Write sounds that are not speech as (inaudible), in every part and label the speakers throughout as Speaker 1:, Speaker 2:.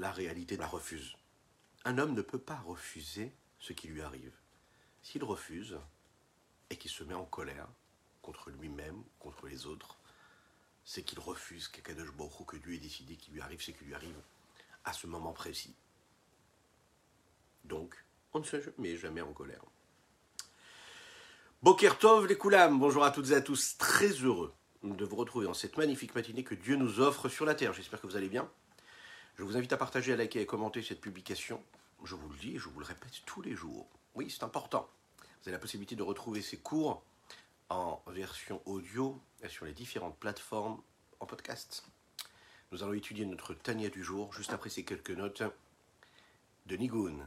Speaker 1: la réalité la refuse. Un homme ne peut pas refuser ce qui lui arrive. S'il refuse et qu'il se met en colère contre lui-même, contre les autres, c'est qu'il refuse qu'Akadosh Baruch que Dieu ait décidé qu'il lui arrive ce qui lui arrive à ce moment précis. Donc, on ne se met jamais en colère. Bokertov les Koulam, bonjour à toutes et à tous, très heureux de vous retrouver en cette magnifique matinée que Dieu nous offre sur la terre. J'espère que vous allez bien. Je vous invite à partager, à liker et commenter cette publication. Je vous le dis et je vous le répète tous les jours. Oui, c'est important. Vous avez la possibilité de retrouver ces cours en version audio sur les différentes plateformes en podcast. Nous allons étudier notre Tania du jour juste après ces quelques notes de Nigun.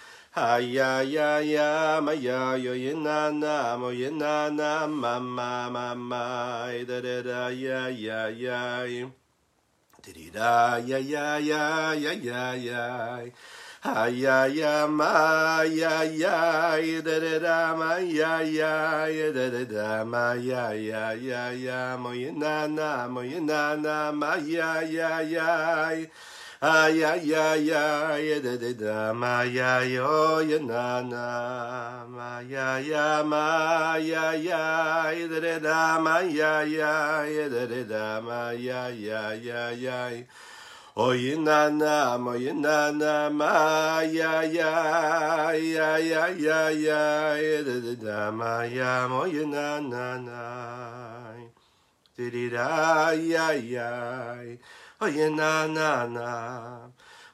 Speaker 1: ay ay ay ay my ya yo na na mo na na ma ma ma ma da da da ya ya ya da ya ya ya ya ya ya Ay ay ay ma ya ya da da da ma ya ya da da da ma ya ya ya ya mo na na mo na na ma ya ya ya ay ay ay ay da da da ma ya yo ya na na ma ya ya ma ya ya da da da ma ya ya da da da ma ya ya ya ya Oye na na ye na na ma ya ya ya ya ya ya da da da ma ya mo na na na di da ya ya oye na na na.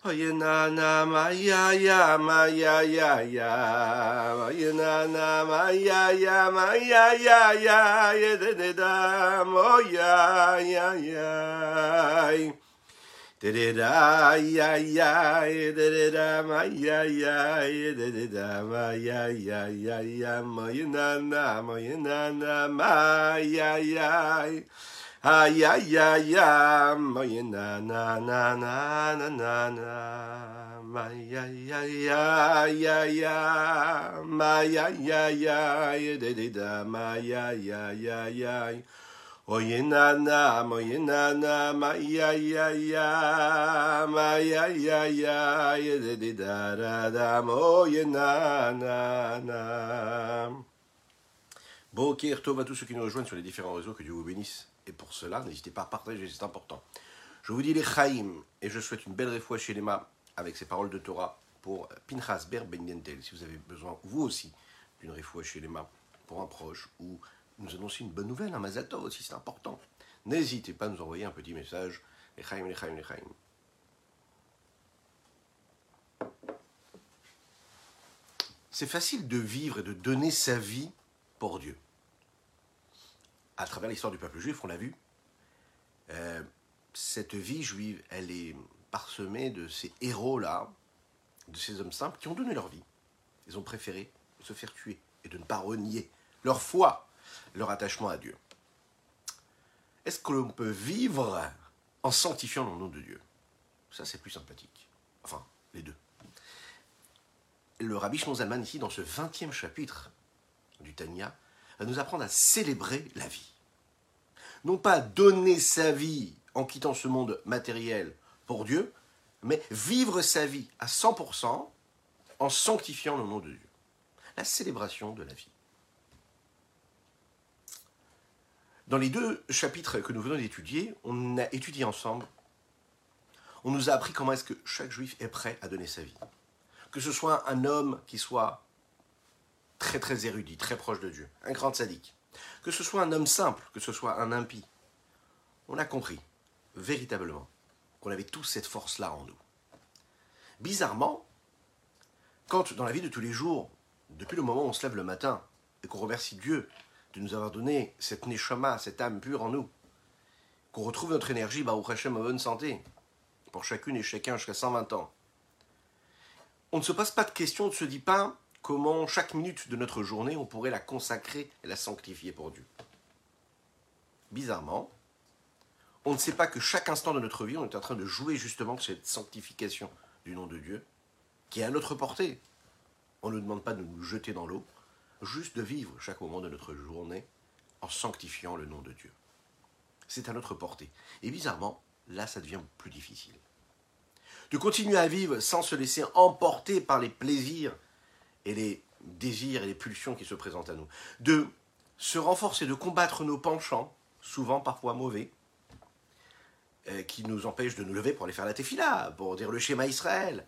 Speaker 1: Oye na na ma ya ya ma ya ya ya. Oye na na ma ya ya ma ya ya ya. Ya da da da mo ya ya ya. Da da da ya ya. Da da da ma ya ya. Da da da ma ya ya ya ya. Ma ya na na ma ya na na ma ya ya ha ya ya ya ma ya na na na na na na na ma ya ya ya ya ya ma ya ya ya da da da ma ya ya ya ya Oye na na, oye na na, ma ya ya ya, ma ya ya ya, ya da da da da da, oye na na na. Boker Tov à tous ceux qui nous rejoignent sur les différents réseaux, que Dieu vous bénisse. Et pour cela, n'hésitez pas à partager, c'est important. Je vous dis les Chaim, et je souhaite une belle réfoua chez les mains avec ces paroles de Torah pour Pinchas Ber Ben Yentel. Si vous avez besoin, vous aussi, d'une réfoua chez les mains pour un proche ou nous annoncer une bonne nouvelle, un Mazatov aussi, c'est important. N'hésitez pas à nous envoyer un petit message. Echaim, Echaim, Echaim. C'est facile de vivre et de donner sa vie pour Dieu. À travers l'histoire du peuple juif, on l'a vu, euh, cette vie juive, elle est parsemée de ces héros-là, de ces hommes simples qui ont donné leur vie. Ils ont préféré se faire tuer et de ne pas renier leur foi leur attachement à Dieu. Est-ce que l'on peut vivre en sanctifiant le nom de Dieu? Ça, c'est plus sympathique. Enfin, les deux. Le rabbi Shmon ici, dans ce 20e chapitre du Tanya, va nous apprendre à célébrer la vie. Non pas donner sa vie en quittant ce monde matériel pour Dieu, mais vivre sa vie à 100% en sanctifiant le nom de Dieu. La célébration de la vie. Dans les deux chapitres que nous venons d'étudier, on a étudié ensemble, on nous a appris comment est-ce que chaque juif est prêt à donner sa vie. Que ce soit un homme qui soit très très érudit, très proche de Dieu, un grand sadique, que ce soit un homme simple, que ce soit un impie, on a compris véritablement qu'on avait tous cette force-là en nous. Bizarrement, quand dans la vie de tous les jours, depuis le moment où on se lève le matin et qu'on remercie Dieu de nous avoir donné cette neshama, cette âme pure en nous, qu'on retrouve notre énergie, bah, au Hashem, en bonne santé, pour chacune et chacun jusqu'à 120 ans. On ne se passe pas de questions, on ne se dit pas comment chaque minute de notre journée, on pourrait la consacrer et la sanctifier pour Dieu. Bizarrement, on ne sait pas que chaque instant de notre vie, on est en train de jouer justement cette sanctification du nom de Dieu, qui est à notre portée. On ne demande pas de nous jeter dans l'eau, juste de vivre chaque moment de notre journée en sanctifiant le nom de Dieu. C'est à notre portée. Et bizarrement, là, ça devient plus difficile. De continuer à vivre sans se laisser emporter par les plaisirs et les désirs et les pulsions qui se présentent à nous. De se renforcer, de combattre nos penchants, souvent parfois mauvais, euh, qui nous empêchent de nous lever pour aller faire la tefila, pour dire le schéma Israël.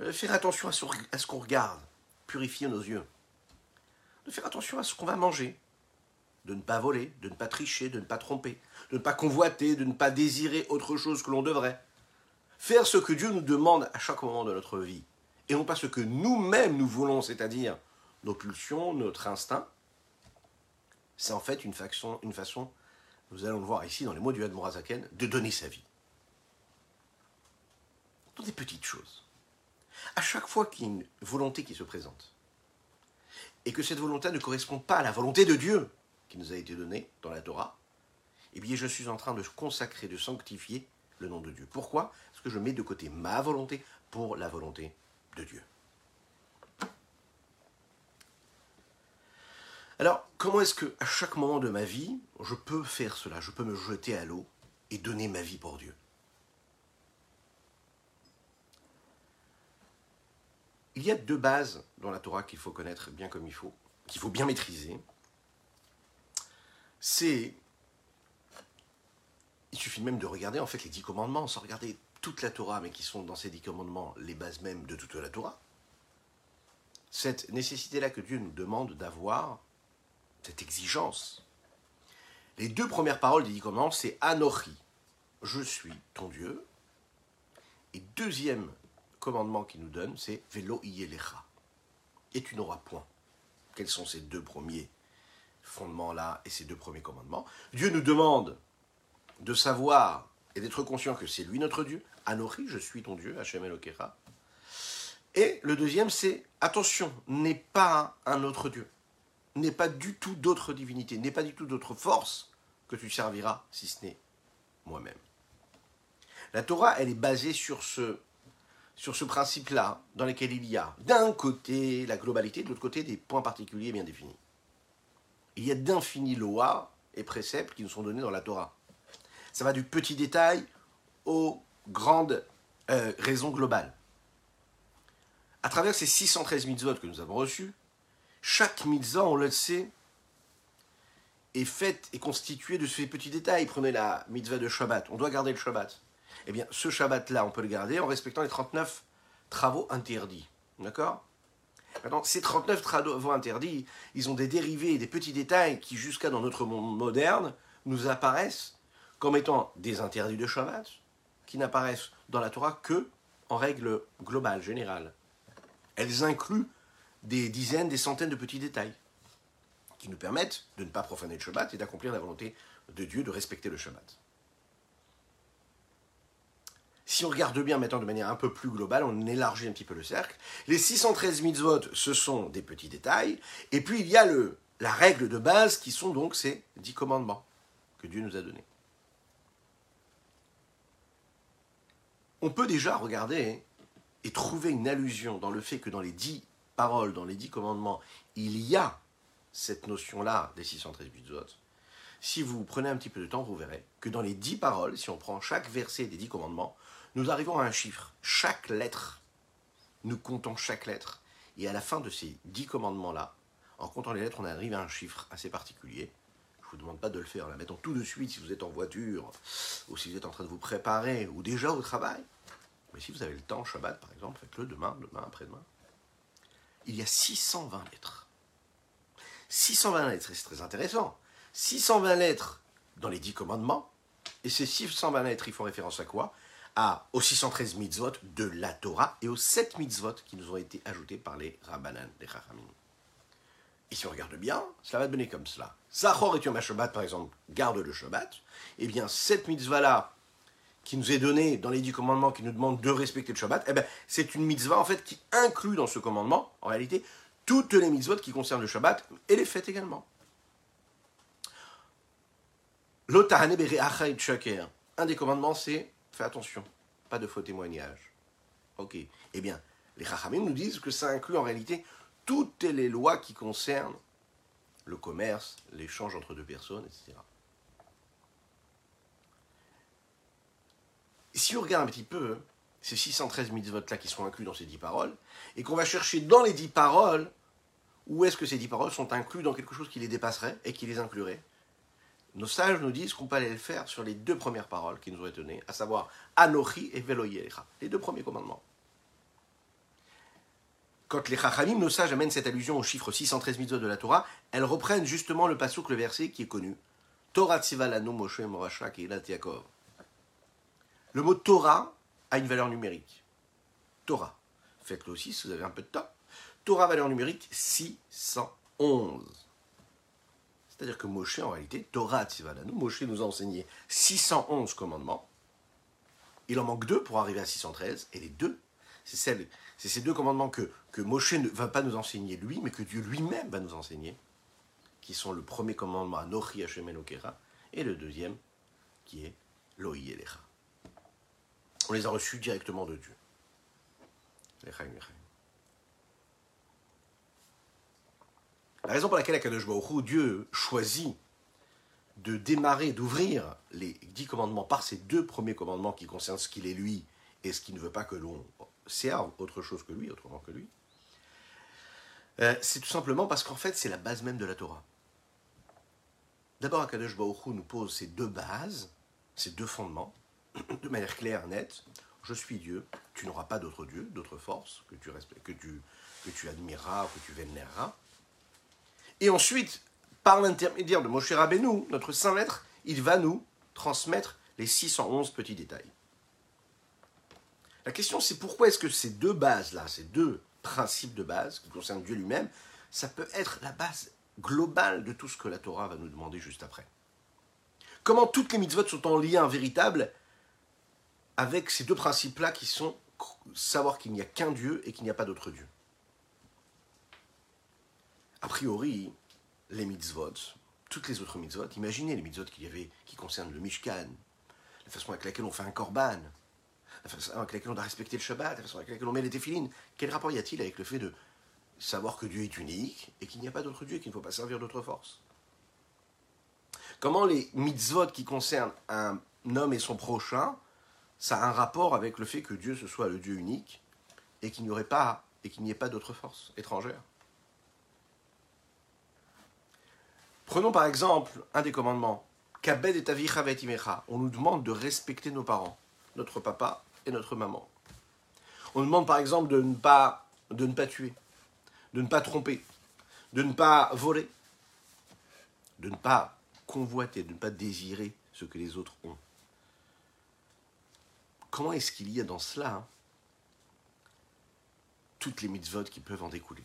Speaker 1: Euh, faire attention à ce qu'on regarde, purifier nos yeux. De faire attention à ce qu'on va manger, de ne pas voler, de ne pas tricher, de ne pas tromper, de ne pas convoiter, de ne pas désirer autre chose que l'on devrait. Faire ce que Dieu nous demande à chaque moment de notre vie, et non pas ce que nous-mêmes nous voulons, c'est-à-dire nos pulsions, notre instinct, c'est en fait une façon, nous allons le voir ici dans les mots du Hadmorazaken, de donner sa vie. Dans des petites choses. À chaque fois qu'il y a une volonté qui se présente, et que cette volonté ne correspond pas à la volonté de Dieu, qui nous a été donné dans la Torah, eh bien je suis en train de consacrer, de sanctifier le nom de Dieu. Pourquoi? Parce que je mets de côté ma volonté pour la volonté Dieu. Alors, comment est-ce que à chaque moment de ma vie, je peux faire cela Je peux me jeter à l'eau et donner ma vie pour Dieu? Il y a deux bases dans la Torah qu'il faut connaître bien comme il faut, qu'il faut bien maîtriser c'est. Il suffit même de regarder en fait les dix commandements, sans regarder toute la Torah, mais qui sont dans ces dix commandements les bases mêmes de toute la Torah. Cette nécessité-là que Dieu nous demande d'avoir, cette exigence. Les deux premières paroles des dix commandements, c'est Anochi, je suis ton Dieu. Et deuxième commandement qu'il nous donne, c'est Velo Iyelecha, et tu n'auras point. Quels sont ces deux premiers fondements-là et ces deux premiers commandements? Dieu nous demande de savoir et d'être conscient que c'est lui notre Dieu. Anochi, je suis ton Dieu, Hachem Elokecha. Et le deuxième, c'est attention, n'est pas un autre Dieu, n'est pas du tout d'autre divinité, n'est pas du tout d'autre force que tu serviras si ce n'est moi-même. La Torah, elle est basée sur ce, sur ce principe-là, dans lequel il y a d'un côté la globalité, de l'autre côté des points particuliers bien définis il y a d'infinis lois et préceptes qui nous sont donnés dans la Torah. Ça va du petit détail aux grandes euh, raisons globales. À travers ces 613 mitzvot que nous avons reçus, chaque mitzvah, on le sait, est faite et constituée de ces petits détails. Prenez la mitzvah de Shabbat, on doit garder le Shabbat. Eh bien, ce Shabbat-là, on peut le garder en respectant les 39 travaux interdits. D'accord? Maintenant, ces 39 travaux interdits, ils ont des dérivés des petits détails qui, jusqu'à dans notre monde moderne, nous apparaissent comme étant des interdits de Shabbat, qui n'apparaissent dans la Torah que en règle globale, générale. Elles incluent des dizaines, des centaines de petits détails qui nous permettent de ne pas profaner le Shabbat et d'accomplir la volonté de Dieu de respecter le Shabbat. Si on regarde bien maintenant de manière un peu plus globale, on élargit un petit peu le cercle. Les 613 mitzvot, ce sont des petits détails. Et puis il y a le, la règle de base qui sont donc ces dix commandements que Dieu nous a donnés. On peut déjà regarder et trouver une allusion dans le fait que dans les dix paroles, dans les dix commandements, il y a cette notion-là des 613 mitzvot. Si vous prenez un petit peu de temps, vous verrez que dans les dix paroles, si on prend chaque verset des dix commandements, nous arrivons à un chiffre. Chaque lettre, nous comptons chaque lettre. Et à la fin de ces dix commandements-là, en comptant les lettres, on arrive à un chiffre assez particulier. Je vous demande pas de le faire, la mettons tout de suite si vous êtes en voiture, ou si vous êtes en train de vous préparer, ou déjà au travail. Mais si vous avez le temps, Shabbat par exemple, faites-le demain, demain, après-demain. Il y a 620 lettres. 620 lettres, c'est très intéressant. 620 lettres dans les dix commandements, et ces 620 lettres, ils font référence à quoi? Aux 613 mitzvot de la Torah et aux 7 mitzvot qui nous ont été ajoutés par les Rabbanan, les Chachamim. Et si on regarde bien, cela va donner comme cela. Zachor et Yom Shabbat, par exemple, garde le Shabbat. Eh bien, cette mitzvah-là, qui nous est donnée dans les dix commandements, qui nous demande de respecter le Shabbat, eh bien, c'est une mitzvah, en fait, qui inclut dans ce commandement, en réalité, toutes les mitzvot qui concernent le Shabbat et les fêtes également. Un des commandements, c'est fais attention, pas de faux témoignages. Ok. Eh bien, les Chachamim nous disent que ça inclut en réalité toutes les lois qui concernent le commerce, l'échange entre deux personnes, etc. Si on regarde un petit peu ces 613 mitzvot-là qui sont inclus dans ces 10 paroles, et qu'on va chercher dans les 10 paroles où est-ce que ces 10 paroles sont inclus dans quelque chose qui les dépasserait et qui les inclurait, nos sages nous disent qu'on peut aller le faire sur les deux premières paroles qui nous ont été à savoir Anochi et Veloyelecha, les deux premiers commandements. Quand les Chachamim, nos sages, amènent cette allusion au chiffre 613 mitzvot de la Torah, elles reprennent justement le pasuk, le verset qui est connu. Torah Tzivalanu Moshe Morasha Yaakov. Le mot Torah a une valeur numérique. Torah. Faites-le aussi si vous avez un peu de temps. Torah, valeur numérique 611. C'est-à-dire que Moshe, en réalité, Torah Tzivalanu, Moshe nous a enseigné 611 commandements. Il en manque deux pour arriver à 613, et les deux, c'est ces deux commandements que, que Moshe ne va pas nous enseigner lui, mais que Dieu lui-même va nous enseigner, qui sont le premier commandement, Nochi Hashem Elokera, et le deuxième, qui est Loï Elecha. On les a reçus directement de Dieu. La raison pour laquelle Akadosh Baruch Dieu choisit de démarrer, d'ouvrir les dix commandements par ces deux premiers commandements qui concernent ce qu'il est lui et ce qu'il ne veut pas que l'on serve autre chose que lui, autrement que lui, euh, c'est tout simplement parce qu'en fait c'est la base même de la Torah. D'abord, Akadosh Baruch nous pose ces deux bases, ces deux fondements, (clears throat) de manière claire, nette. Je suis Dieu, tu n'auras pas d'autre Dieu, d'autre force que tu, que, tu, que tu admireras ou que tu vénéreras. Et ensuite, par l'intermédiaire de Moshe Rabbeinu, notre saint maître, il va nous transmettre les 611 petits détails. La question c'est pourquoi est-ce que ces deux bases-là, ces deux principes de base qui concernent Dieu lui-même, ça peut être la base globale de tout ce que la Torah va nous demander juste après? Comment toutes les mitzvot sont en lien véritable avec ces deux principes-là qui sont savoir qu'il n'y a qu'un Dieu et qu'il n'y a pas d'autre Dieu? A priori, les mitzvot, toutes les autres mitzvot, imaginez les mitzvot qu'il y avait qui concernent le Mishkan, la façon avec laquelle on fait un korban, la avec laquelle on doit respecter le Shabbat, la façon avec laquelle on met les téfilines. Quel rapport y a-t-il avec le fait de savoir que Dieu est unique et qu'il n'y a pas d'autre Dieu et qu'il ne faut pas servir d'autre force Comment les mitzvot qui concernent un homme et son prochain ça a un rapport avec le fait que Dieu ce soit le Dieu unique et qu'il n'y aurait pas et qu'il n'y ait pas d'autre force étrangère. Prenons par exemple un des commandements. On nous demande de respecter nos parents, notre papa notre maman. On demande par exemple de ne pas, de ne pas tuer, de ne pas tromper, de ne pas voler, de ne pas convoiter, de ne pas désirer ce que les autres ont comment est-ce qu'il y a dans cela hein, toutes les mitzvot qui peuvent en découler?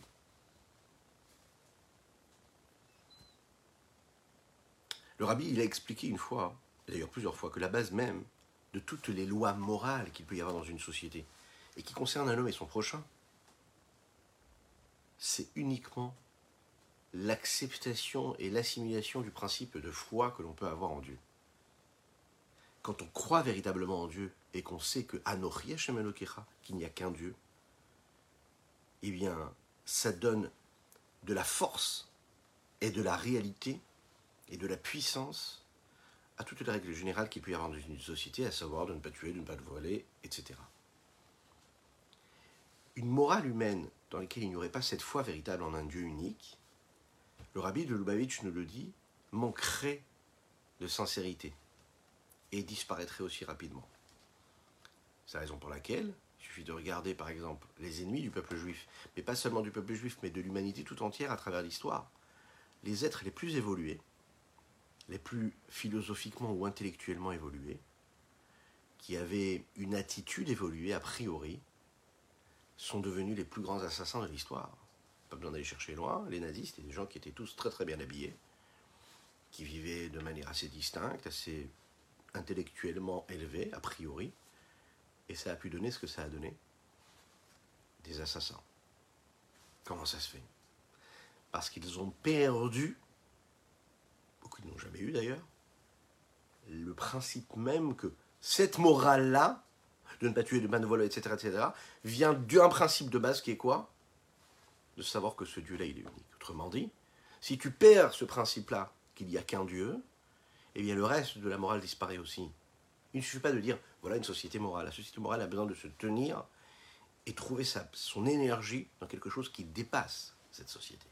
Speaker 1: Le rabbi, il a expliqué une fois, d'ailleurs plusieurs fois, que la base même de toutes les lois morales qu'il peut y avoir dans une société, et qui concernent un homme et son prochain, c'est uniquement l'acceptation et l'assimilation du principe de foi que l'on peut avoir en Dieu. Quand on croit véritablement en Dieu et qu'on sait que qu'il n'y a qu'un Dieu, eh bien, ça donne de la force et de la réalité et de la puissance à toutes les règles générales qu'il peut y avoir dans une société, à savoir de ne pas tuer, de ne pas voler, etc. Une morale humaine dans laquelle il n'y aurait pas cette foi véritable en un Dieu unique, le rabbi de Lubavitch nous le dit, manquerait de sincérité et disparaîtrait aussi rapidement. C'est la raison pour laquelle il suffit de regarder par exemple les ennemis du peuple juif, mais pas seulement du peuple juif, mais de l'humanité tout entière à travers l'histoire. Les êtres les plus évolués, les plus philosophiquement ou intellectuellement évolués, qui avaient une attitude évoluée a priori, sont devenus les plus grands assassins de l'histoire. Pas besoin d'aller chercher loin, les nazis, c'était des gens qui étaient tous très très bien habillés, qui vivaient de manière assez distincte, assez intellectuellement élevée, a priori, et ça a pu donner ce que ça a donné Des assassins. Comment ça se fait? Parce qu'ils ont perdu, beaucoup n'ont jamais eu d'ailleurs, le principe même que cette morale-là, de ne pas tuer, de ne pas voler, etc., etc., vient d'un principe de base qui est quoi? De savoir que ce Dieu-là, il est unique. Autrement dit, si tu perds ce principe-là, qu'il n'y a qu'un Dieu, eh bien le reste de la morale disparaît aussi. Il ne suffit pas de dire, voilà une société morale. La société morale a besoin de se tenir et trouver sa, son énergie dans quelque chose qui dépasse cette société.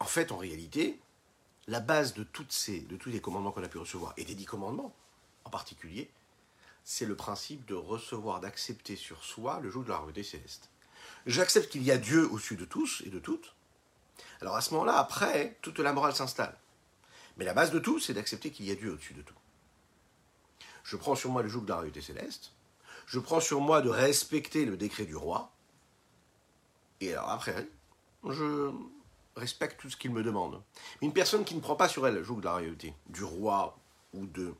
Speaker 1: En fait, en réalité, la base de, toutes ces, de tous les commandements qu'on a pu recevoir, et des dix commandements en particulier, c'est le principe de recevoir, d'accepter sur soi le joug de la royauté céleste. J'accepte qu'il y a Dieu au-dessus de tous et de toutes. Alors à ce moment-là, après, toute la morale s'installe. Mais la base de tout, c'est d'accepter qu'il y a Dieu au-dessus de tout. Je prends sur moi le joug de la royauté céleste. Je prends sur moi de respecter le décret du roi. Et alors après, je respecte tout ce qu'il me demande. Une personne qui ne prend pas sur elle le joug de la royauté, du roi ou, de,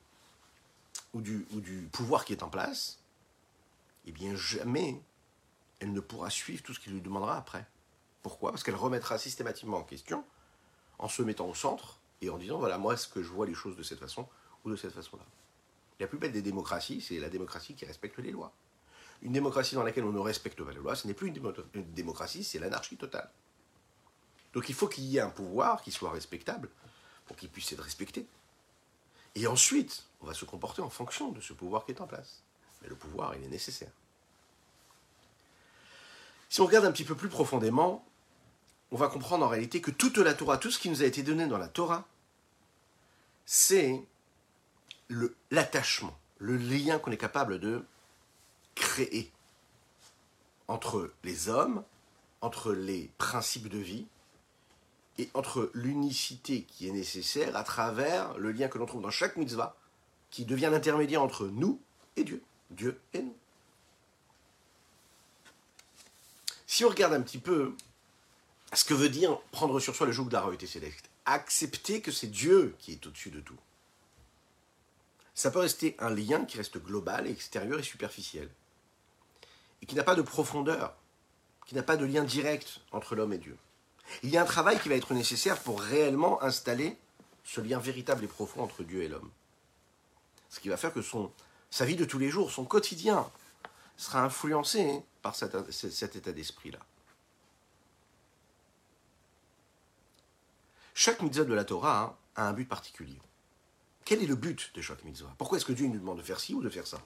Speaker 1: ou, du, ou du pouvoir qui est en place, eh bien jamais elle ne pourra suivre tout ce qu'il lui demandera après. Pourquoi? Parce qu'elle remettra systématiquement en question, en se mettant au centre et en disant voilà, moi, est-ce que je vois les choses de cette façon ou de cette façon-là? La plus belle des démocraties, c'est la démocratie qui respecte les lois. Une démocratie dans laquelle on ne respecte pas les lois, ce n'est plus une, démocratie, c'est l'anarchie totale. Donc il faut qu'il y ait un pouvoir qui soit respectable pour qu'il puisse être respecté. Et ensuite, on va se comporter en fonction de ce pouvoir qui est en place. Mais le pouvoir, il est nécessaire. Si on regarde un petit peu plus profondément, on va comprendre en réalité que toute la Torah, tout ce qui nous a été donné dans la Torah, c'est l'attachement, le, lien qu'on est capable de créer entre les hommes, entre les principes de vie et entre l'unicité qui est nécessaire à travers le lien que l'on trouve dans chaque mitzvah, qui devient l'intermédiaire entre nous et Dieu, Dieu et nous. Si on regarde un petit peu ce que veut dire prendre sur soi le joug de la céleste, accepter que c'est Dieu qui est au-dessus de tout. Ça peut rester un lien qui reste global, extérieur et superficiel, et qui n'a pas de profondeur, qui n'a pas de lien direct entre l'homme et Dieu. Il y a un travail qui va être nécessaire pour réellement installer ce lien véritable et profond entre Dieu et l'homme. Ce qui va faire que sa vie de tous les jours, son quotidien, sera influencé par cet, état d'esprit-là. Chaque mitzvah de la Torah hein, a un but particulier. Quel est le but de chaque mitzvah? Pourquoi est-ce que Dieu nous demande de faire ci ou de faire ça?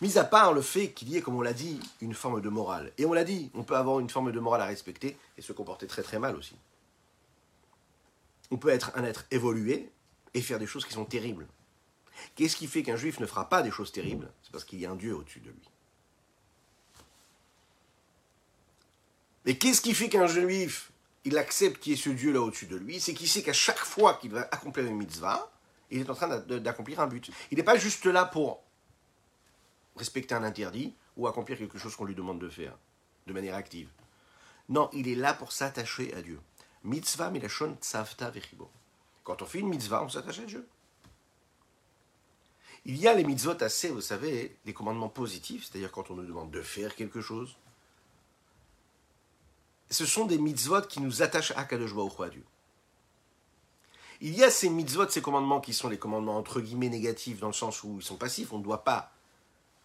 Speaker 1: Mis à part le fait qu'il y ait, comme on l'a dit, une forme de morale. Et on l'a dit, on peut avoir une forme de morale à respecter et se comporter très très mal aussi. On peut être un être évolué et faire des choses qui sont terribles. Qu'est-ce qui fait qu'un juif ne fera pas des choses terribles? C'est parce qu'il y a un Dieu au-dessus de lui. Mais qu'est-ce qui fait qu'un juif, il accepte qu'il y ait ce Dieu là au-dessus de lui? C'est qu'il sait qu'à chaque fois qu'il va accomplir une mitzvah, il est en train d'accomplir un but. Il n'est pas juste là pour respecter un interdit ou accomplir quelque chose qu'on lui demande de faire de manière active. Non, il est là pour s'attacher à Dieu. Mitzvah milashon tsavta vechibo. Quand on fait une mitzvah, on s'attache à Dieu. Il y a les mitzvot assez, vous savez, les commandements positifs, c'est-à-dire quand on nous demande de faire quelque chose. Ce sont des mitzvot qui nous attachent à Kadosh Baruch à Dieu. Il y a ces mitzvot, ces commandements qui sont les commandements entre guillemets négatifs dans le sens où ils sont passifs, on ne doit pas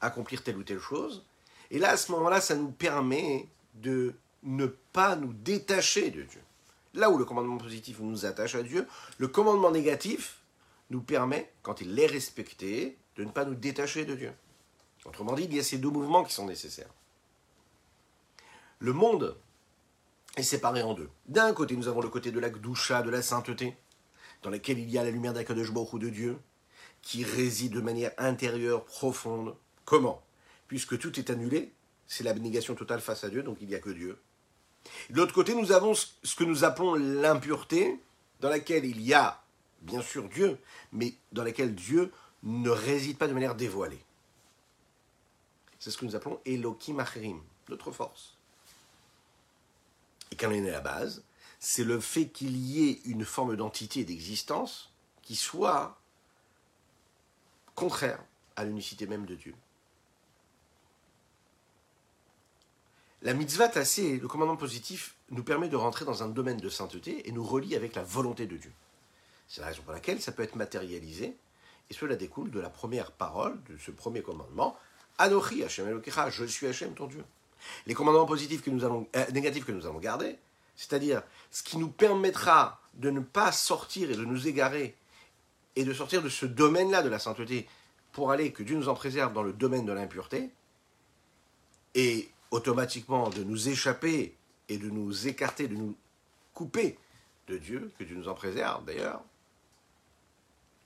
Speaker 1: accomplir telle ou telle chose. Et là, à ce moment-là, ça nous permet de ne pas nous détacher de Dieu. Là où le commandement positif nous attache à Dieu, le commandement négatif nous permet, quand il est respecté, de ne pas nous détacher de Dieu. Autrement dit, il y a ces deux mouvements qui sont nécessaires. Le monde est séparé en deux. D'un côté, nous avons le côté de la gdoucha, de la sainteté, dans laquelle il y a la lumière d'Akadosh ou de Dieu, qui réside de manière intérieure, profonde. Comment? Puisque tout est annulé, c'est l'abnégation totale face à Dieu, donc il n'y a que Dieu. De l'autre côté, nous avons ce que nous appelons l'impureté, dans laquelle il y a bien sûr Dieu, mais dans laquelle Dieu ne réside pas de manière dévoilée. C'est ce que nous appelons Elohim Acherim, notre force. Et quand on est à la base, c'est le fait qu'il y ait une forme d'entité et d'existence qui soit contraire à l'unicité même de Dieu. La mitzvah tassée, le commandement positif, nous permet de rentrer dans un domaine de sainteté et nous relie avec la volonté de Dieu. C'est la raison pour laquelle ça peut être matérialisé, et cela découle de la première parole, de ce premier commandement, Anochi Hashem Elokecha, je suis Hashem ton Dieu. Les commandements positifs que nous allons, euh, négatifs que nous allons garder, c'est-à-dire ce qui nous permettra de ne pas sortir et de nous égarer et de sortir de ce domaine-là de la sainteté pour aller, que Dieu nous en préserve dans le domaine de l'impureté, et automatiquement de nous échapper et de nous écarter, de nous couper de Dieu, que Dieu nous en préserve d'ailleurs,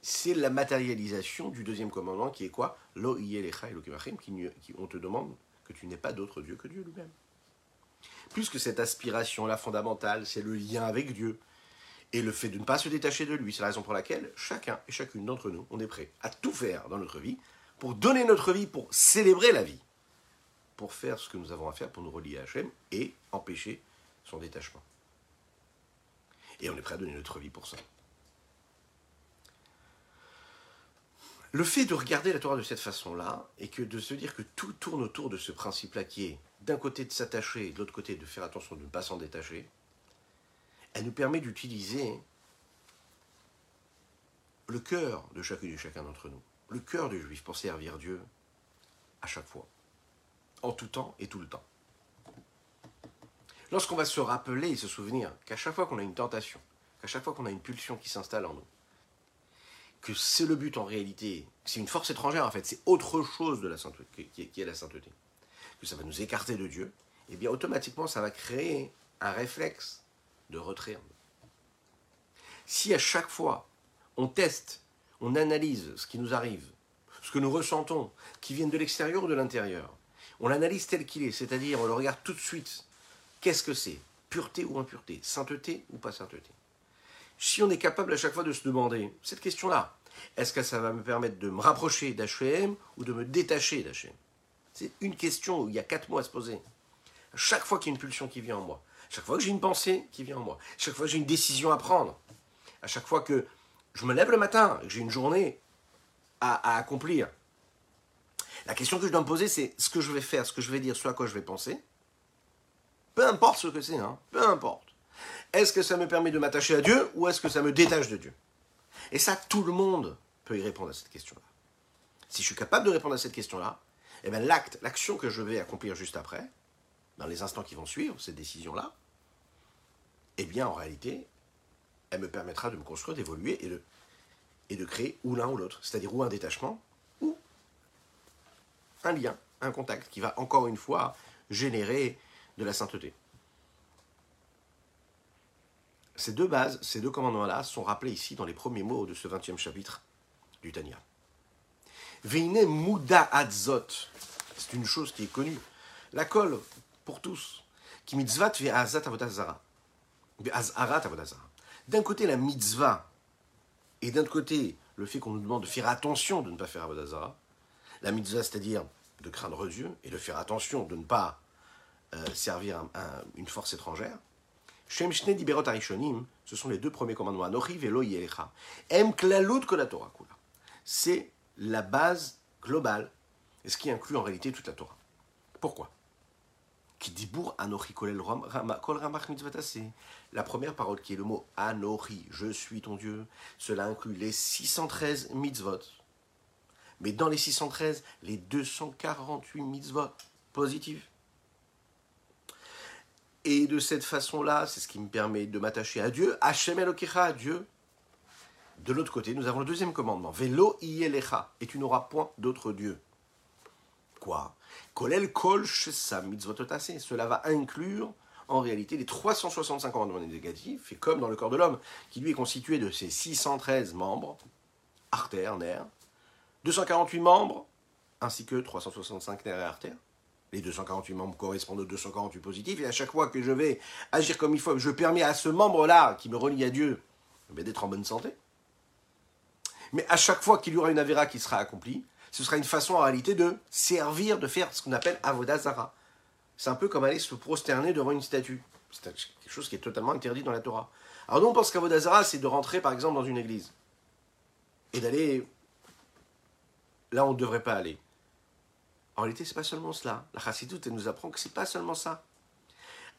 Speaker 1: c'est la matérialisation du deuxième commandement qui est quoi? Lo qui on te demande que tu n'aies pas d'autre Dieu que Dieu lui-même. Puisque cette aspiration-là fondamentale, c'est le lien avec Dieu et le fait de ne pas se détacher de lui, c'est la raison pour laquelle chacun et chacune d'entre nous, on est prêt à tout faire dans notre vie pour donner notre vie, pour célébrer la vie, pour faire ce que nous avons à faire pour nous relier à Hachem et empêcher son détachement. Et on est prêt à donner notre vie pour ça. Le fait de regarder la Torah de cette façon-là, et que de se dire que tout tourne autour de ce principe-là qui est d'un côté de s'attacher et de l'autre côté de faire attention de ne pas s'en détacher, elle nous permet d'utiliser le cœur de chacune et chacun d'entre nous, le cœur du juif pour servir Dieu à chaque fois, en tout temps et tout le temps. Lorsqu'on va se rappeler et se souvenir qu'à chaque fois qu'on a une tentation, qu'à chaque fois qu'on a une pulsion qui s'installe en nous, que c'est le but en réalité, c'est une force étrangère en fait, c'est autre chose de la sainteté, qui est la sainteté, que ça va nous écarter de Dieu, et eh bien automatiquement ça va créer un réflexe de retrait. Si à chaque fois on teste, on analyse ce qui nous arrive, ce que nous ressentons, qui viennent de l'extérieur ou de l'intérieur, on l'analyse tel qu'il est, c'est-à-dire on le regarde tout de suite, qu'est-ce que c'est? Pureté ou impureté? Sainteté ou pas sainteté? Si on est capable à chaque fois de se demander cette question-là, est-ce que ça va me permettre de me rapprocher d'H.M. ou de me détacher d'H.M. C'est une question où il y a quatre mots à se poser. À chaque fois qu'il y a une pulsion qui vient en moi, chaque fois que j'ai une pensée qui vient en moi, chaque fois que j'ai une décision à prendre, à chaque fois que je me lève le matin que j'ai une journée à, accomplir, la question que je dois me poser, c'est ce que je vais faire, ce que je vais dire, ce à quoi je vais penser. Peu importe ce que c'est, hein, peu importe. Est-ce que ça me permet de m'attacher à Dieu ou est-ce que ça me détache de Dieu? Et ça, tout le monde peut y répondre à cette question-là. Si je suis capable de répondre à cette question-là, eh bien l'acte, l'action que je vais accomplir juste après, dans les instants qui vont suivre, cette décision-là, eh bien en réalité, elle me permettra de me construire, d'évoluer et de, et de créer ou l'un ou l'autre, c'est-à-dire ou un détachement un lien, un contact qui va encore une fois générer de la sainteté. Ces deux bases, ces deux commandements-là sont rappelés ici dans les premiers mots de ce 20e chapitre du Tanya. Veine Mouda Adzot, c'est une chose qui est connue. La colle, pour tous, mitzvat. D'un côté, la mitzvah, et d'un autre côté, le fait qu'on nous demande de faire attention de ne pas faire avodazara. La mitzvah, c'est-à-dire de craindre Dieu, et de faire attention de ne pas euh, servir une force étrangère. Shem ce sont les deux premiers commandements. Anochi velo Torah. C'est la base globale, et ce qui inclut en réalité toute la Torah. Pourquoi? Anochi kol ramach. La première parole qui est le mot anochi, je suis ton Dieu, cela inclut les 613 mitzvot. Mais dans les 613, les 248 mitzvot positives. Et de cette façon-là, c'est ce qui me permet de m'attacher à Dieu, Hashem Elokecha, à Dieu. De l'autre côté, nous avons le deuxième commandement, Velo Ielecha, et tu n'auras point d'autre Dieu. Quoi? Kolel Kol Cela va inclure en réalité les 365 commandements négatifs, et comme dans le corps de l'homme, qui lui est constitué de ses 613 membres, artères, nerfs, 248 membres, ainsi que 365 nerfs et artères, les 248 membres correspondent aux 248 positifs, et à chaque fois que je vais agir comme il faut, je permets à ce membre-là, qui me relie à Dieu, eh d'être en bonne santé. Mais à chaque fois qu'il y aura une avéra qui sera accomplie, ce sera une façon en réalité de servir, de faire ce qu'on appelle avodazara. C'est un peu comme aller se prosterner devant une statue. C'est quelque chose qui est totalement interdit dans la Torah. Alors nous on pense qu'avodazara c'est de rentrer par exemple dans une église et d'aller là on ne devrait pas aller. En réalité, c'est pas seulement cela. La chassidoute, nous apprend que c'est pas seulement ça.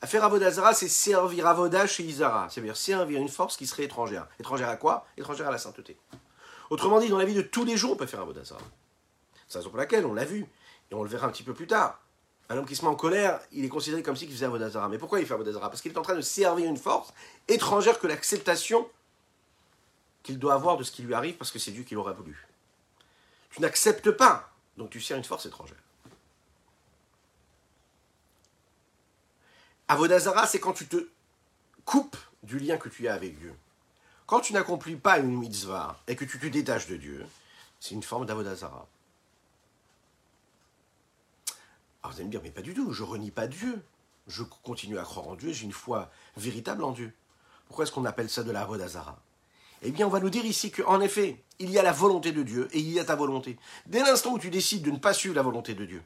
Speaker 1: Faire Avodazara, c'est servir Avoda chez Isara. C'est-à-dire servir une force qui serait étrangère. Étrangère à quoi? Étrangère à la sainteté. Autrement dit, dans la vie de tous les jours, on peut faire Avodazara. C'est la raison pour laquelle on l'a vu. Et on le verra un petit peu plus tard. Un homme qui se met en colère, il est considéré comme si il faisait Avodazara. Mais pourquoi il fait Avodazara Parce qu'il est en train de servir une force étrangère que l'acceptation qu'il doit avoir de ce qui lui arrive parce que c'est Dieu qui l'aura voulu. Tu n'acceptes pas, donc tu sers une force étrangère. Avodazara, c'est quand tu te coupes du lien que tu as avec Dieu. Quand tu n'accomplis pas une mitzvah et que tu te détaches de Dieu, c'est une forme d'Avodazara. Alors vous allez me dire, mais pas du tout, je renie pas Dieu. Je continue à croire en Dieu, j'ai une foi véritable en Dieu. Pourquoi est-ce qu'on appelle ça de la Eh bien, on va nous dire ici qu'en effet, il y a la volonté de Dieu et il y a ta volonté. Dès l'instant où tu décides de ne pas suivre la volonté de Dieu,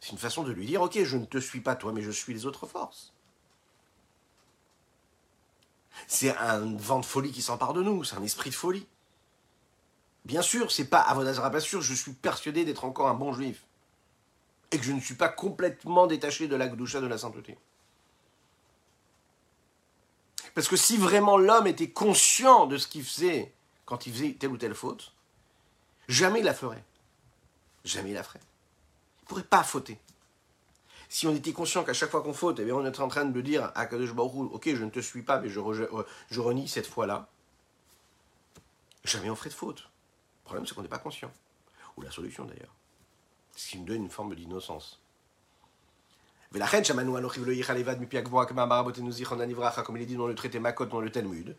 Speaker 1: c'est une façon de lui dire, ok, je ne te suis pas toi, mais je suis les autres forces. C'est un vent de folie qui s'empare de nous, c'est un esprit de folie. Bien sûr, c'est pas Avodazara, bien sûr, je suis persuadé d'être encore un bon juif. Et que je ne suis pas complètement détaché de la Gdoucha de la sainteté. Parce que si vraiment l'homme était conscient de ce qu'il faisait quand il faisait telle ou telle faute, jamais il la ferait. Jamais il la ferait. Il ne pourrait pas fauter si on était conscient qu'à chaque fois qu'on faute, eh on est en train de dire à Kadosh Baruch ok, je ne te suis pas, mais je, je renie cette fois-là, jamais on ferait de faute. Le problème, c'est qu'on n'est pas conscient. Ou la solution d'ailleurs. Ce qui nous donne une forme d'innocence. Comme il est dit dans le traité Makot, dans le Talmud,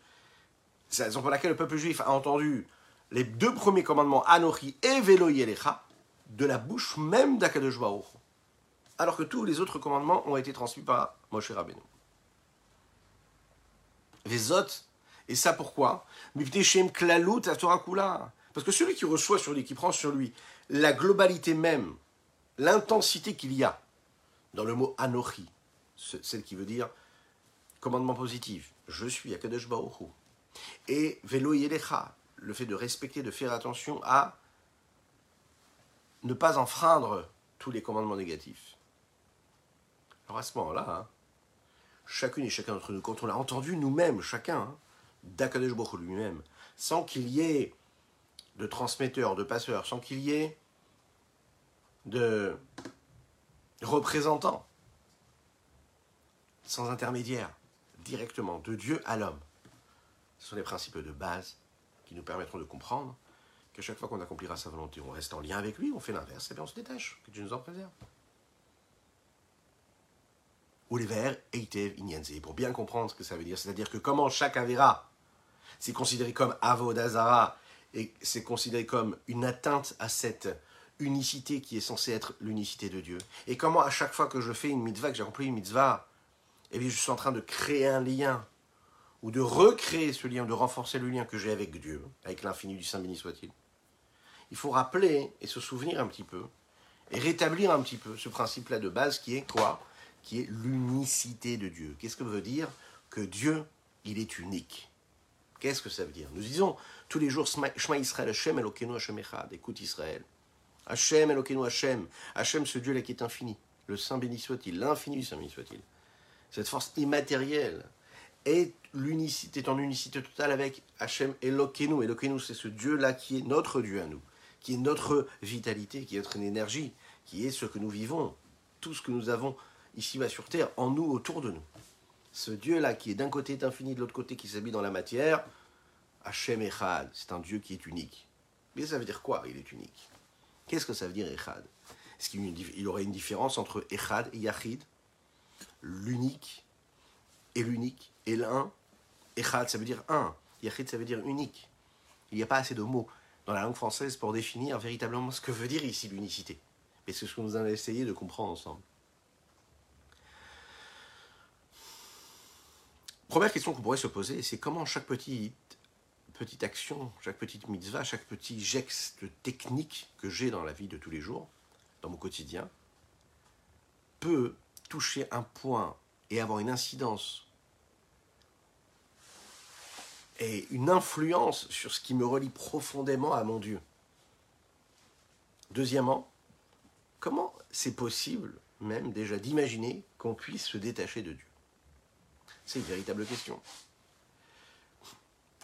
Speaker 1: c'est la raison pour laquelle le peuple juif a entendu les deux premiers commandements, Anochi et Velo de la bouche même d'Akadosh alors que tous les autres commandements ont été transmis par Moshe Rabbeinu. Vezot, et ça pourquoi? Parce que celui qui reçoit sur lui, qui prend sur lui la globalité même, l'intensité qu'il y a dans le mot Anochi, celle qui veut dire commandement positif, je suis Akadosh Baruch et Velo Yelecha, le fait de respecter, de faire attention à ne pas enfreindre tous les commandements négatifs. Alors à ce moment-là, hein, chacune et chacun d'entre nous, quand on l'a entendu nous-mêmes, chacun, hein, d'Akadosh lui-même, sans qu'il y ait de transmetteurs, de passeurs, sans qu'il y ait de représentants, sans intermédiaire, directement, de Dieu à l'homme. Ce sont les principes de base qui nous permettront de comprendre qu'à chaque fois qu'on accomplira sa volonté, on reste en lien avec lui, on fait l'inverse, et bien on se détache, que Dieu nous en préserve ou les vers Eitev Inyanze. Pour bien comprendre ce que ça veut dire, c'est-à-dire que comment chaque Avera, c'est considéré comme Avodazara, et c'est considéré comme une atteinte à cette unicité qui est censée être l'unicité de Dieu. Et comment à chaque fois que je fais une mitzvah, que j'ai rempli une mitzvah, eh bien je suis en train de créer un lien, ou de recréer ce lien, de renforcer le lien que j'ai avec Dieu, avec l'infini du Saint béni soit-il. Il faut rappeler et se souvenir un petit peu, et rétablir un petit peu ce principe-là de base qui est quoi? Qui est l'unicité de Dieu. Qu'est-ce que veut dire que Dieu, il est unique? Qu'est-ce que ça veut dire? Nous disons tous les jours Shema Israël, Hashem Elokeinu Hashem Echad, écoute Israël. Hashem Elokeinu Hashem, Hashem ce Dieu-là qui est infini, le Saint béni soit-il, l'infini Saint béni soit-il. Cette force immatérielle est l'unicité, est en unicité totale avec Hashem Elokeinu. Elokeinu, c'est ce Dieu-là qui est notre Dieu à nous, qui est notre vitalité, qui est notre énergie, qui est ce que nous vivons, tout ce que nous avons ici-bas sur terre, en nous, autour de nous. Ce Dieu-là qui est d'un côté infini, de l'autre côté qui s'habille dans la matière, Hachem Echad, c'est un Dieu qui est unique. Mais ça veut dire quoi, il est unique? Qu'est-ce que ça veut dire Echad? Est-ce qu'il y aurait une différence entre Echad et Yachid? L'unique et l'unique? Et l'un. Echad, ça veut dire un. Yachid, ça veut dire unique. Il n'y a pas assez de mots dans la langue française pour définir véritablement ce que veut dire ici l'unicité. Mais c'est ce que nous allons essayer de comprendre ensemble. Première question qu'on pourrait se poser, c'est comment chaque petite, petite action, chaque petite mitzvah, chaque petit geste technique que j'ai dans la vie de tous les jours, dans mon quotidien, peut toucher un point et avoir une incidence et une influence sur ce qui me relie profondément à mon Dieu. Deuxièmement, comment c'est possible même déjà d'imaginer qu'on puisse se détacher de Dieu? C'est une véritable question.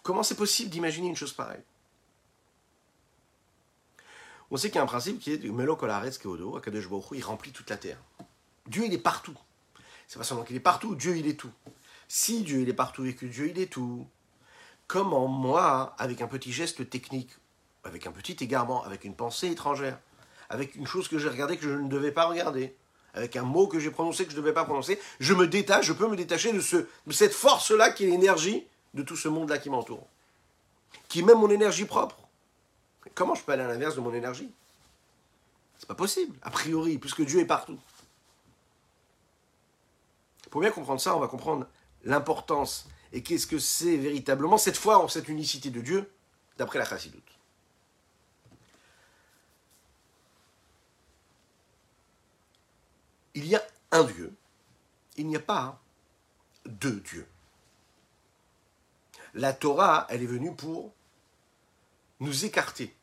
Speaker 1: Comment c'est possible d'imaginer une chose pareille? On sait qu'il y a un principe qui est Melo Keodo, il remplit toute la terre. Dieu, il est partout. C'est pas seulement qu'il est partout, Dieu, il est tout. Si Dieu, il est partout et que Dieu, il est tout, comment moi, avec un petit geste technique, avec un petit égarement, avec une pensée étrangère, avec une chose que j'ai regardée que je ne devais pas regarder, avec un mot que j'ai prononcé que je ne devais pas prononcer, je me détache, je peux me détacher de, ce, de cette force-là qui est l'énergie de tout ce monde-là qui m'entoure, qui est même mon énergie propre. Comment je peux aller à l'inverse de mon énergie? C'est pas possible, a priori, puisque Dieu est partout. Pour bien comprendre ça, on va comprendre l'importance et qu'est-ce que c'est véritablement cette foi en cette unicité de Dieu, d'après la chassidoute. Il y a un Dieu, il n'y a pas deux dieux. La Torah, elle est venue pour nous écarter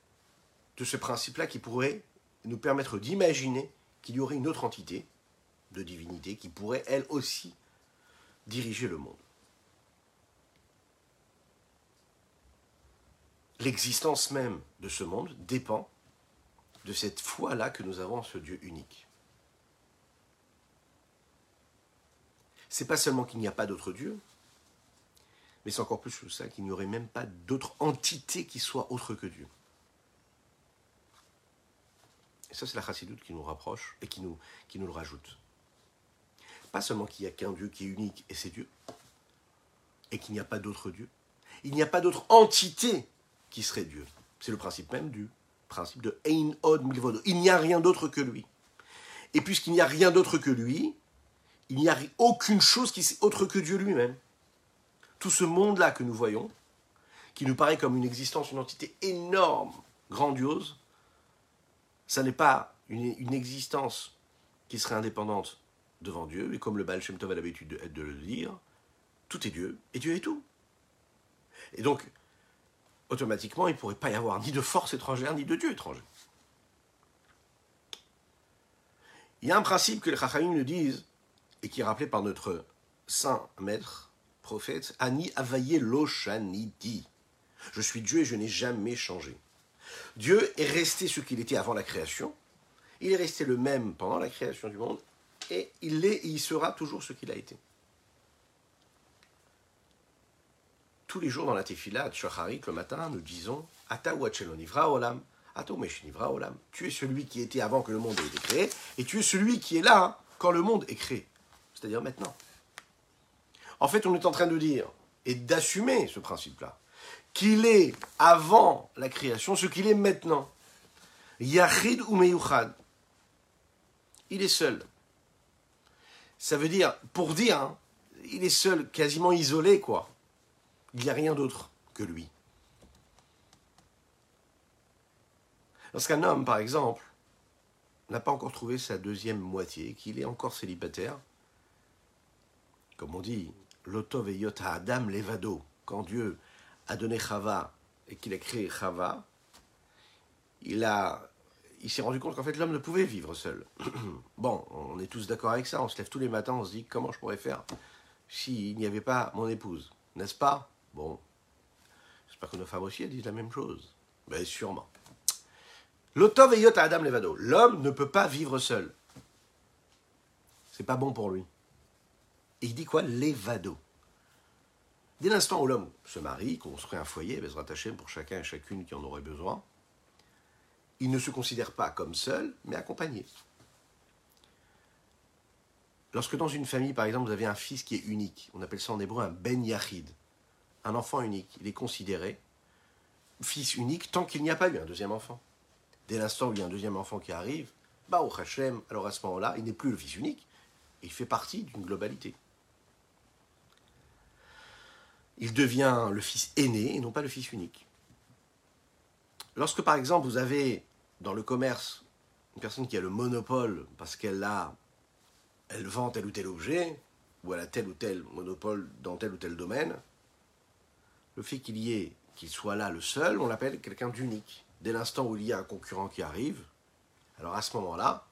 Speaker 1: de ce principe-là qui pourrait nous permettre d'imaginer qu'il y aurait une autre entité de divinité qui pourrait, elle aussi, diriger le monde. L'existence même de ce monde dépend de cette foi-là que nous avons en ce Dieu unique. C'est pas seulement qu'il n'y a pas d'autre Dieu, mais c'est encore plus que ça, qu'il n'y aurait même pas d'autre entité qui soit autre que Dieu. Et ça, c'est la chassidoute qui nous rapproche et qui nous, qui nous le rajoute. Pas seulement qu'il n'y a qu'un Dieu qui est unique et c'est Dieu, et qu'il n'y a pas d'autre Dieu. Il n'y a pas d'autre entité qui serait Dieu. C'est le principe même du principe de Ein Od Milvodo. Il n'y a rien d'autre que lui. Et puisqu'il n'y a rien d'autre que lui, il n'y a aucune chose qui est autre que Dieu lui-même. Tout ce monde-là que nous voyons, qui nous paraît comme une existence, une entité énorme, grandiose, ça n'est pas une, existence qui serait indépendante devant Dieu, et comme le Baal Shem Tov a l'habitude de, de le dire, tout est Dieu, et Dieu est tout. Et donc, automatiquement, il ne pourrait pas y avoir ni de force étrangère, ni de Dieu étranger. Il y a un principe que les Chachamim nous disent, et qui est rappelé par notre saint maître, prophète, Ani Avaye Loshaniti. Je suis Dieu et je n'ai jamais changé. Dieu est resté ce qu'il était avant la création, il est resté le même pendant la création du monde, et il est et il sera toujours ce qu'il a été. Tous les jours dans la tefila, à Shacharit, le matin, nous disons olam, olam. Tu es celui qui était avant que le monde ait été créé, et tu es celui qui est là quand le monde est créé c'est-à-dire maintenant. En fait, on est en train de dire et d'assumer ce principe-là, qu'il est avant la création ce qu'il est maintenant. Yachid ou meyuchad. Il est seul. Ça veut dire, pour dire, hein, il est seul, quasiment isolé, quoi. Il n'y a rien d'autre que lui. Lorsqu'un homme, par exemple, n'a pas encore trouvé sa deuxième moitié, qu'il est encore célibataire, comme on dit, l'otov et Adam levado, quand Dieu a donné Chava et qu'il a créé Chava, il a il s'est rendu compte qu'en fait l'homme ne pouvait vivre seul. (clears throat) bon, on est tous d'accord avec ça, on se lève tous les matins, on se dit comment je pourrais faire s'il n'y avait pas mon épouse, n'est-ce pas? Bon, j'espère que nos femmes aussi disent la même chose. Mais sûrement. L'otov et yota Adam levado, l'homme ne peut pas vivre seul. C'est pas bon pour lui. Et il dit quoi? L'évado. Dès l'instant où l'homme se marie, construit un foyer, va se rattacher pour chacun et chacune qui en aurait besoin, il ne se considère pas comme seul, mais accompagné. Lorsque dans une famille, par exemple, vous avez un fils qui est unique, on appelle ça en hébreu un ben yachid, un enfant unique, il est considéré fils unique tant qu'il n'y a pas eu un deuxième enfant. Dès l'instant où il y a un deuxième enfant qui arrive, bah au Hachem, alors à ce moment-là, il n'est plus le fils unique, il fait partie d'une globalité il devient le fils aîné et non pas le fils unique. Lorsque par exemple vous avez dans le commerce une personne qui a le monopole parce qu'elle a, elle vend tel ou tel objet, ou elle a tel ou tel monopole dans tel ou tel domaine, le fait qu'il y ait, qu'il soit là le seul, on l'appelle quelqu'un d'unique. Dès l'instant où il y a un concurrent qui arrive, Alors à ce moment-là,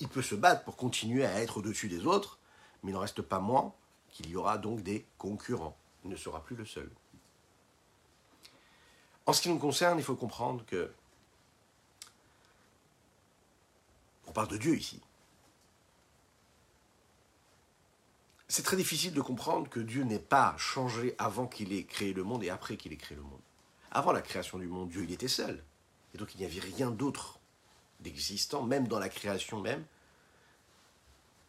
Speaker 1: il peut se battre pour continuer à être au-dessus des autres, mais il n'en reste pas moins qu'il y aura donc des concurrents. Il ne sera plus le seul. En ce qui nous concerne, il faut comprendre que on parle de Dieu ici. C'est très difficile de comprendre que Dieu n'ait pas changé avant qu'il ait créé le monde et après qu'il ait créé le monde. Avant la création du monde, Dieu, était seul. Et donc il n'y avait rien d'autre d'existant, même dans la création même,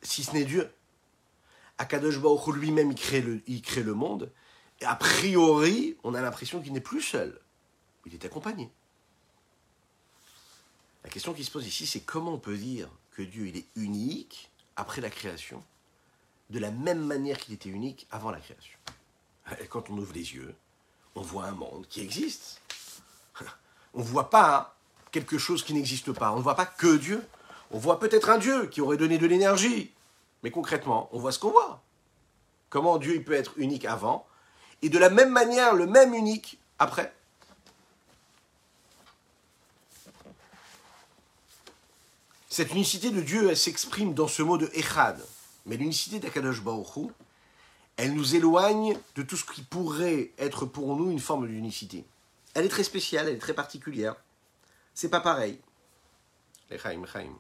Speaker 1: si ce n'est Dieu. Akadosh Baruch lui-même, il crée, le, monde, et a priori, on a l'impression qu'il n'est plus seul. Il est accompagné. La question qui se pose ici, c'est comment on peut dire que Dieu, est unique après la création, de la même manière qu'il était unique avant la création. Et quand on ouvre les yeux, on voit un monde qui existe. (laughs) On ne voit pas quelque chose qui n'existe pas. On ne voit pas que Dieu. On voit peut-être un Dieu qui aurait donné de l'énergie. Mais concrètement, on voit ce qu'on voit. Comment Dieu peut être unique avant et de la même manière, le même unique après. Cette unicité de Dieu, elle s'exprime dans ce mot de Echad. Mais l'unicité d'Akadosh Baruch elle nous éloigne de tout ce qui pourrait être pour nous une forme d'unicité. Elle est très spéciale, elle est très particulière. C'est pas pareil. Lechaim, Chaim.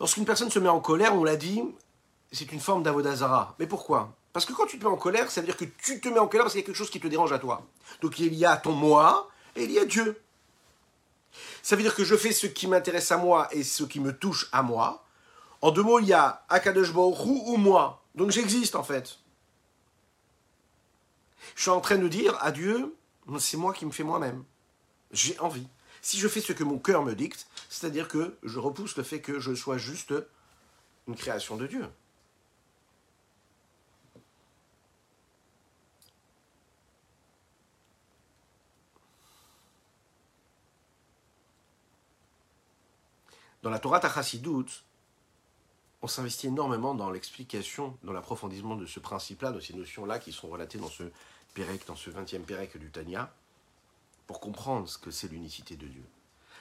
Speaker 1: Lorsqu'une personne se met en colère, on l'a dit, c'est une forme d'avodazara. Mais pourquoi? Parce que quand tu te mets en colère, ça veut dire que tu te mets en colère parce qu'il y a quelque chose qui te dérange à toi. Donc il y a ton moi et il y a Dieu. Ça veut dire que je fais ce qui m'intéresse à moi et ce qui me touche à moi. En deux mots, il y a Akadosh ou moi. Donc j'existe en fait. Je suis en train de dire à Dieu, c'est moi qui me fais moi-même. J'ai envie. Si je fais ce que mon cœur me dicte, c'est-à-dire que je repousse le fait que je sois juste une création de Dieu. Dans la Torah Tachasidut, on s'investit énormément dans l'explication, dans l'approfondissement de ce principe-là, de ces notions-là qui sont relatées dans ce Pérec, dans ce 20e Pérec du Tanya, pour comprendre ce que c'est l'unicité de Dieu.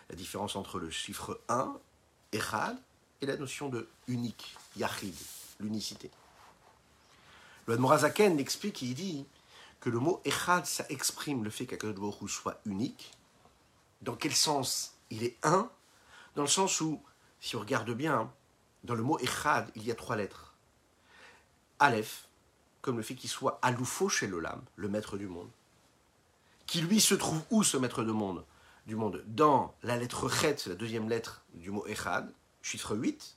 Speaker 1: La différence entre le chiffre 1, Echad, et la notion de unique, Yachid, l'unicité. Le Admorazaken explique, il dit que le mot Echad, ça exprime le fait qu'Akadosh soit unique. Dans quel sens il est un? Dans le sens où, si on regarde bien, dans le mot Echad, il y a trois lettres. Aleph, comme le fait qu'il soit aloufo chez l'Olam, le maître du monde. Qui lui se trouve où ce maître du monde du monde? Dans la lettre Chet, la deuxième lettre du mot Echad, chiffre 8,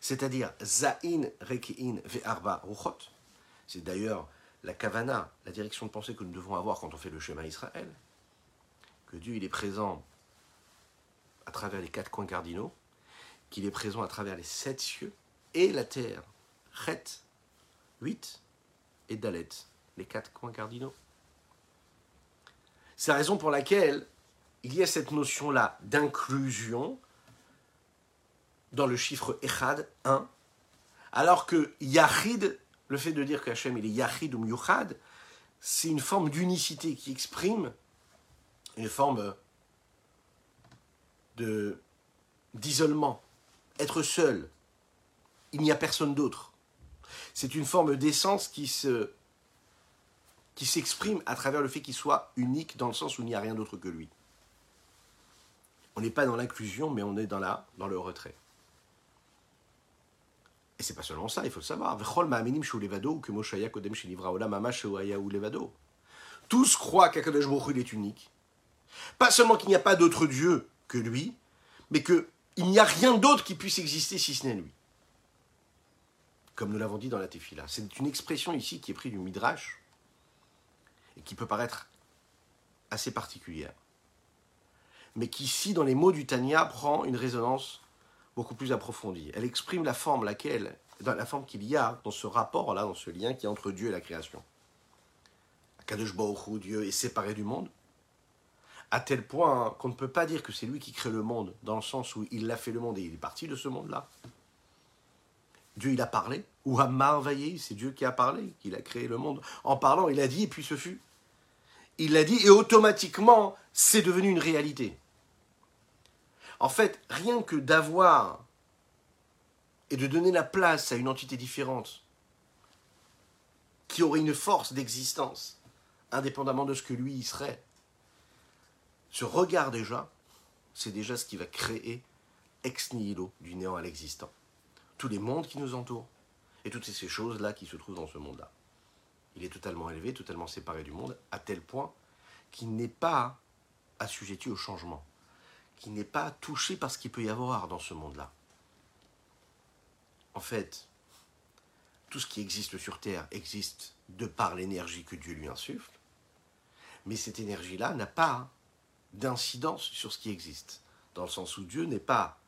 Speaker 1: c'est-à-dire Zain Rekein Ve'arba Ruchot. C'est d'ailleurs la kavana, la direction de pensée que nous devons avoir quand on fait le chemin Israël. Que Dieu il est présent à travers les quatre coins cardinaux, qu'il est présent à travers les sept cieux et la terre. Chet, 8 et Dalet, les quatre coins cardinaux. C'est la raison pour laquelle il y a cette notion-là d'inclusion dans le chiffre Echad, 1, alors que Yachid, le fait de dire qu'Hachem il est Yachid ou Myuchad, c'est une forme d'unicité qui exprime une forme de d'isolement, être seul. Il n'y a personne d'autre. C'est une forme d'essence qui se qui s'exprime à travers le fait qu'il soit unique dans le sens où il n'y a rien d'autre que lui. On n'est pas dans l'inclusion, mais on est dans, la, dans le retrait. Et c'est pas seulement ça, il faut le savoir. Tous croient qu'Akadosh Baruch est unique. Pas seulement qu'il n'y a pas d'autre Dieu que lui, mais qu'il n'y a rien d'autre qui puisse exister si ce n'est lui. Comme nous l'avons dit dans la Tefila. C'est une expression ici qui est prise du Midrash et qui peut paraître assez particulière. Mais qui ici, dans les mots du Tanya, prend une résonance beaucoup plus approfondie. Elle exprime la forme laquelle, la forme qu'il y a dans ce rapport-là, dans ce lien qui est entre Dieu et la création. Kadosh Baruch Dieu est séparé du monde, à tel point qu'on ne peut pas dire que c'est lui qui crée le monde, dans le sens où il a fait le monde et il est parti de ce monde-là. Dieu, il a parlé, ou Hammar c'est Dieu qui a parlé, qu'il a créé le monde. En parlant, il a dit, et puis ce fut. Il l'a dit et automatiquement, c'est devenu une réalité. En fait, rien que d'avoir et de donner la place à une entité différente qui aurait une force d'existence, indépendamment de ce que lui y serait, ce regard déjà, c'est déjà ce qui va créer ex nihilo, du néant à l'existant. Tous les mondes qui nous entourent et toutes ces choses-là qui se trouvent dans ce monde-là. Il est totalement élevé, totalement séparé du monde, à tel point qu'il n'est pas assujetti au changement, qu'il n'est pas touché par ce qu'il peut y avoir dans ce monde-là. En fait, tout ce qui existe sur Terre existe de par l'énergie que Dieu lui insuffle, mais cette énergie-là n'a pas d'incidence sur ce qui existe, dans le sens où Dieu n'est pas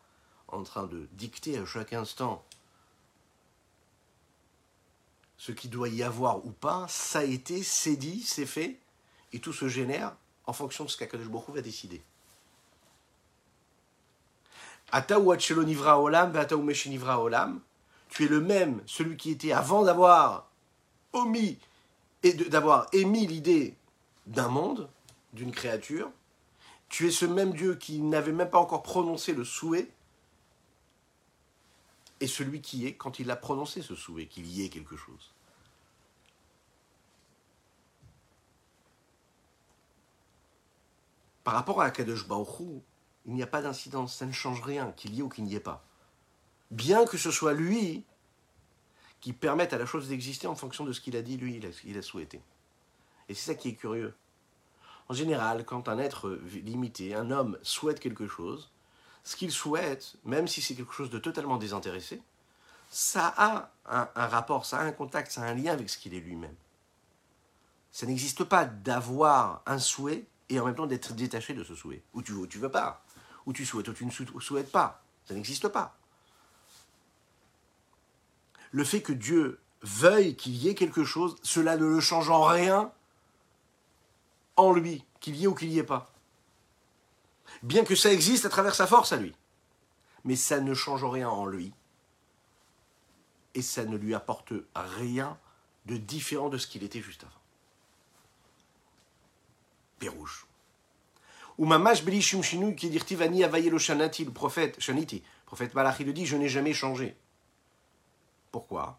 Speaker 1: en train de dicter à chaque instant ce qui doit y avoir ou pas, ça a été, c'est dit, c'est fait, et tout se génère en fonction de ce qu'Akadosh Baruch va décider. olam, tu es le même, celui qui était avant d'avoir omis et d'avoir émis l'idée d'un monde, d'une créature, tu es ce même Dieu qui n'avait même pas encore prononcé le souhait, et celui qui est quand il a prononcé ce souhait, qu'il y ait quelque chose. Par rapport à Akadosh Baruch il n'y a pas d'incidence, ça ne change rien, qu'il y ait ou qu'il n'y ait pas. Bien que ce soit lui qui permette à la chose d'exister en fonction de ce qu'il a dit, lui, il a souhaité. Et c'est ça qui est curieux. En général, quand un être limité, un homme, souhaite quelque chose, ce qu'il souhaite, même si c'est quelque chose de totalement désintéressé, ça a un, rapport, ça a un contact, ça a un lien avec ce qu'il est lui-même. Ça n'existe pas d'avoir un souhait et en même temps d'être détaché de ce souhait. Ou tu veux ou tu veux pas. Ou tu souhaites ou tu ne souhaites pas. Ça n'existe pas. Le fait que Dieu veuille qu'il y ait quelque chose, cela ne le change en rien en lui, qu'il y ait ou qu'il n'y ait pas. Bien que ça existe à travers sa force à lui. Mais ça ne change rien en lui. Et ça ne lui apporte rien de différent de ce qu'il était juste avant. Pérouge. Ou mamash belishum shinu qui dit Vani avayelo shanati, le prophète, shaniti, prophète Malachi le dit Je n'ai jamais changé. Pourquoi?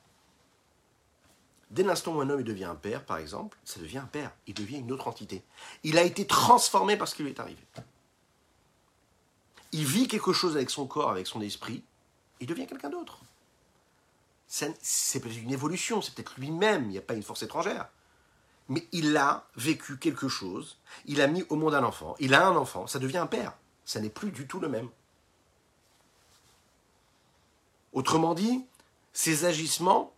Speaker 1: Dès l'instant où un homme devient un père, par exemple, ça devient un père, il devient une autre entité. Il a été transformé par ce qui lui est arrivé. Il vit quelque chose avec son corps, avec son esprit, il devient quelqu'un d'autre. C'est peut-être une évolution, c'est peut-être lui-même, il n'y a pas une force étrangère. Mais il a vécu quelque chose, il a mis au monde un enfant, il a un enfant, ça devient un père. Ça n'est plus du tout le même. Autrement dit, ses agissements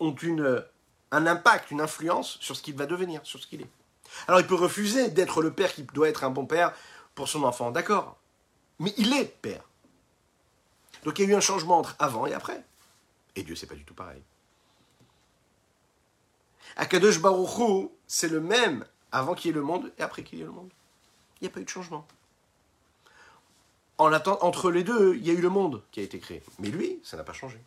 Speaker 1: ont une un impact, une influence sur ce qu'il va devenir, sur ce qu'il est. Alors il peut refuser d'être le père qui doit être un bon père pour son enfant, d'accord. Mais il est père. Donc il y a eu un changement entre avant et après. Et Dieu, c'est pas du tout pareil. Akadosh Baruch c'est le même avant qu'il y ait le monde et après qu'il y ait le monde. Il n'y a pas eu de changement. En entre les deux, il y a eu le monde qui a été créé. Mais lui, ça n'a pas changé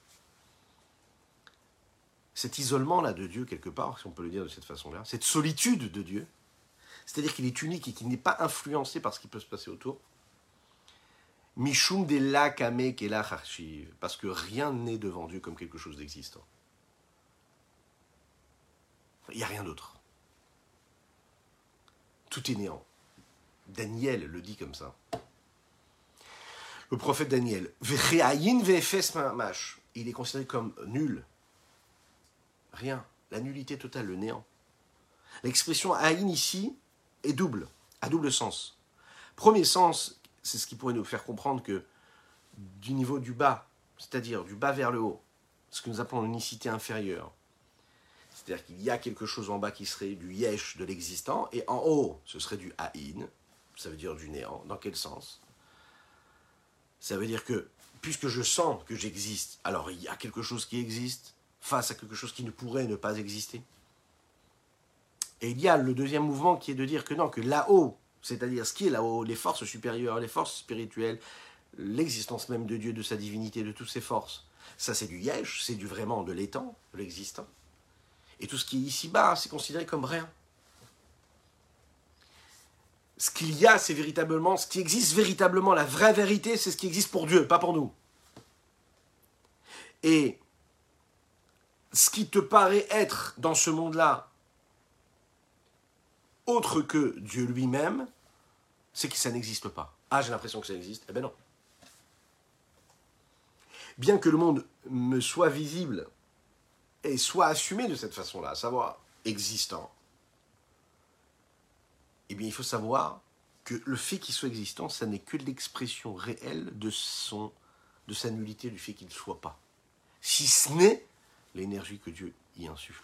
Speaker 1: cet isolement-là de Dieu, quelque part, si on peut le dire de cette façon-là, cette solitude de Dieu, c'est-à-dire qu'il est unique et qu'il n'est pas influencé par ce qui peut se passer autour. Mishum de la archive, parce que rien n'est devant Dieu comme quelque chose d'existant. Il n'y a rien d'autre. Tout est néant. Daniel le dit comme ça. Le prophète Daniel, il est considéré comme nul, Rien. La nullité totale, le néant. L'expression Aïn ici est double, à double sens. Premier sens, c'est ce qui pourrait nous faire comprendre que du niveau du bas, c'est-à-dire du bas vers le haut, ce que nous appelons l'unicité inférieure, c'est-à-dire qu'il y a quelque chose en bas qui serait du yesh de l'existant, et en haut, ce serait du haïn, Ça veut dire du néant. Dans quel sens? Ça veut dire que, puisque je sens que j'existe, alors il y a quelque chose qui existe face à quelque chose qui ne pourrait ne pas exister. Et il y a le deuxième mouvement qui est de dire que non, que là-haut, c'est-à-dire ce qui est là-haut, les forces supérieures, les forces spirituelles, l'existence même de Dieu, de sa divinité, de toutes ses forces, ça c'est du yesh, c'est du vraiment de l'étang, de l'existant. Et tout ce qui est ici-bas, c'est considéré comme rien. Ce qu'il y a, c'est véritablement, ce qui existe véritablement, la vraie vérité, c'est ce qui existe pour Dieu, pas pour nous. Et ce qui te paraît être dans ce monde-là autre que Dieu lui-même, c'est que ça n'existe pas. Ah, j'ai l'impression que ça existe. Eh bien non. Bien que le monde me soit visible et soit assumé de cette façon-là, à savoir existant, eh bien il faut savoir que le fait qu'il soit existant, ça n'est que l'expression réelle de, son, de sa nullité, du fait qu'il ne soit pas. Si ce n'est l'énergie que Dieu y insuffle.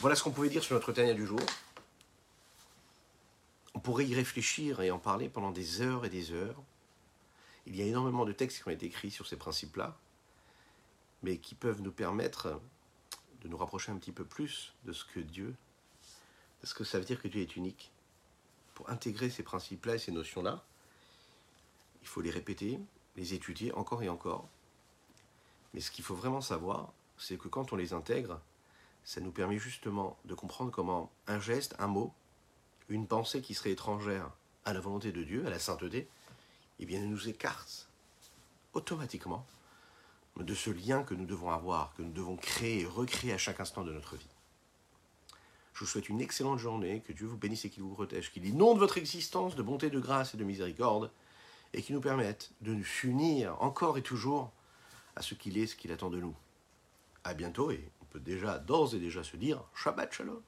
Speaker 1: Voilà ce qu'on pouvait dire sur notre Tania du jour. On pourrait y réfléchir et en parler pendant des heures et des heures. Il y a énormément de textes qui ont été écrits sur ces principes-là, mais qui peuvent nous permettre de nous rapprocher un petit peu plus de ce que Dieu, de ce que ça veut dire que Dieu est unique. Pour intégrer ces principes-là et ces notions-là, il faut les répéter, les étudier encore et encore. Mais ce qu'il faut vraiment savoir, c'est que quand on les intègre, ça nous permet justement de comprendre comment un geste, un mot, une pensée qui serait étrangère à la volonté de Dieu, à la sainteté, eh bien, nous écarte automatiquement de ce lien que nous devons avoir, que nous devons créer et recréer à chaque instant de notre vie. Je vous souhaite une excellente journée, que Dieu vous bénisse et qu'il vous protège, qu'il inonde votre existence de bonté, de grâce et de miséricorde, et qui nous permettent de nous unir encore et toujours à ce qu'il est, ce qu'il attend de nous. À bientôt et on peut déjà d'ores et déjà se dire Shabbat Shalom.